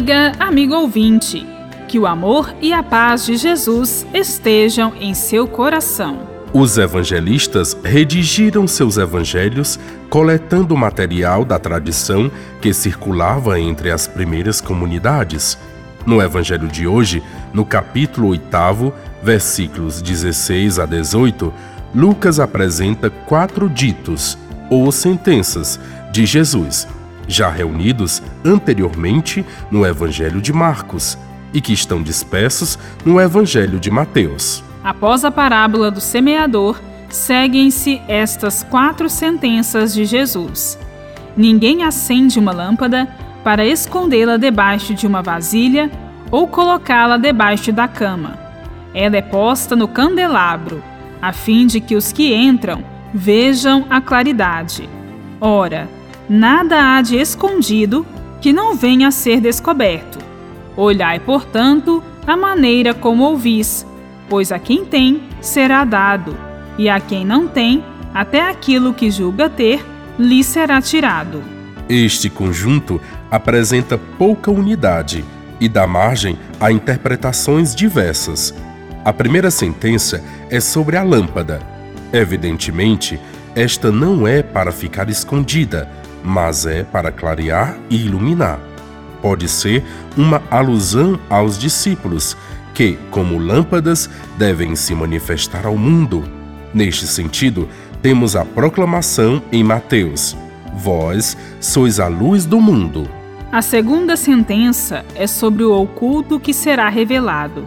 Amiga, amigo ouvinte, que o amor e a paz de Jesus estejam em seu coração. Os evangelistas redigiram seus evangelhos coletando material da tradição que circulava entre as primeiras comunidades. No evangelho de hoje, no capítulo 8, versículos 16 a 18, Lucas apresenta quatro ditos ou sentenças de Jesus, já reunidos anteriormente no Evangelho de Marcos e que estão dispersos no Evangelho de Mateus. Após a parábola do semeador, seguem-se estas quatro sentenças de Jesus. Ninguém acende uma lâmpada para escondê-la debaixo de uma vasilha ou colocá-la debaixo da cama. Ela é posta no candelabro a fim de que os que entram vejam a claridade. Ora, nada há de escondido que não venha a ser descoberto. Olhai, portanto, a maneira como ouvis, pois a quem tem será dado, e a quem não tem, até aquilo que julga ter, lhe será tirado. Este conjunto apresenta pouca unidade e dá margem a interpretações diversas a primeira sentença é sobre a lâmpada. Evidentemente, esta não é para ficar escondida, mas é para clarear e iluminar. Pode ser uma alusão aos discípulos, que, como lâmpadas, devem se manifestar ao mundo. Neste sentido, temos a proclamação em Mateus: Vós sois a luz do mundo. A segunda sentença é sobre o oculto que será revelado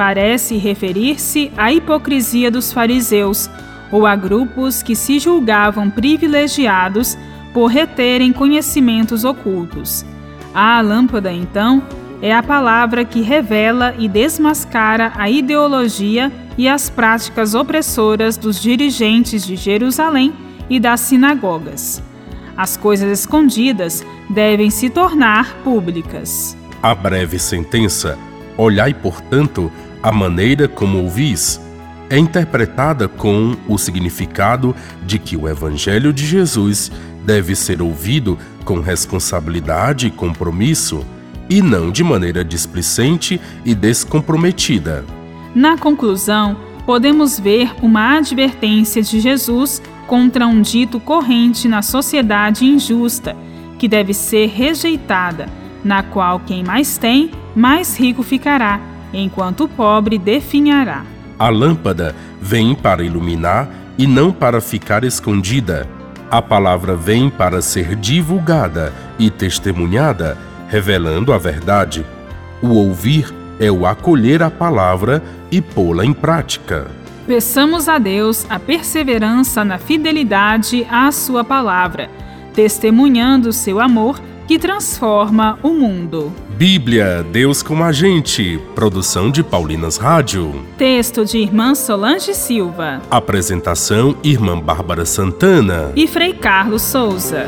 parece referir-se à hipocrisia dos fariseus ou a grupos que se julgavam privilegiados por reterem conhecimentos ocultos. A lâmpada, então, é a palavra que revela e desmascara a ideologia e as práticas opressoras dos dirigentes de Jerusalém e das sinagogas. As coisas escondidas devem se tornar públicas. A breve sentença: Olhai, portanto, a maneira como ouvis é interpretada com o significado de que o Evangelho de Jesus deve ser ouvido com responsabilidade e compromisso, e não de maneira displicente e descomprometida. Na conclusão, podemos ver uma advertência de Jesus contra um dito corrente na sociedade injusta, que deve ser rejeitada, na qual quem mais tem, mais rico ficará enquanto o pobre definhará. A lâmpada vem para iluminar e não para ficar escondida. A palavra vem para ser divulgada e testemunhada, revelando a verdade. O ouvir é o acolher a palavra e pô-la em prática. Peçamos a Deus a perseverança na fidelidade à Sua palavra, testemunhando seu amor que transforma o mundo. Bíblia, Deus com a gente. Produção de Paulinas Rádio. Texto de Irmã Solange Silva. Apresentação: Irmã Bárbara Santana. E Frei Carlos Souza.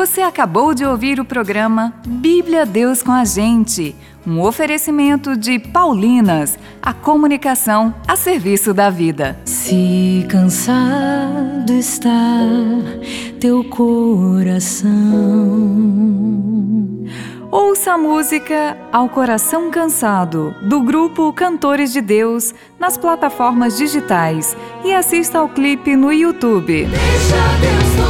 Você acabou de ouvir o programa Bíblia Deus com a gente um oferecimento de Paulinas, a comunicação a serviço da vida. Se cansado está teu coração. Ouça a música Ao Coração Cansado, do grupo Cantores de Deus, nas plataformas digitais e assista ao clipe no YouTube. Deixa Deus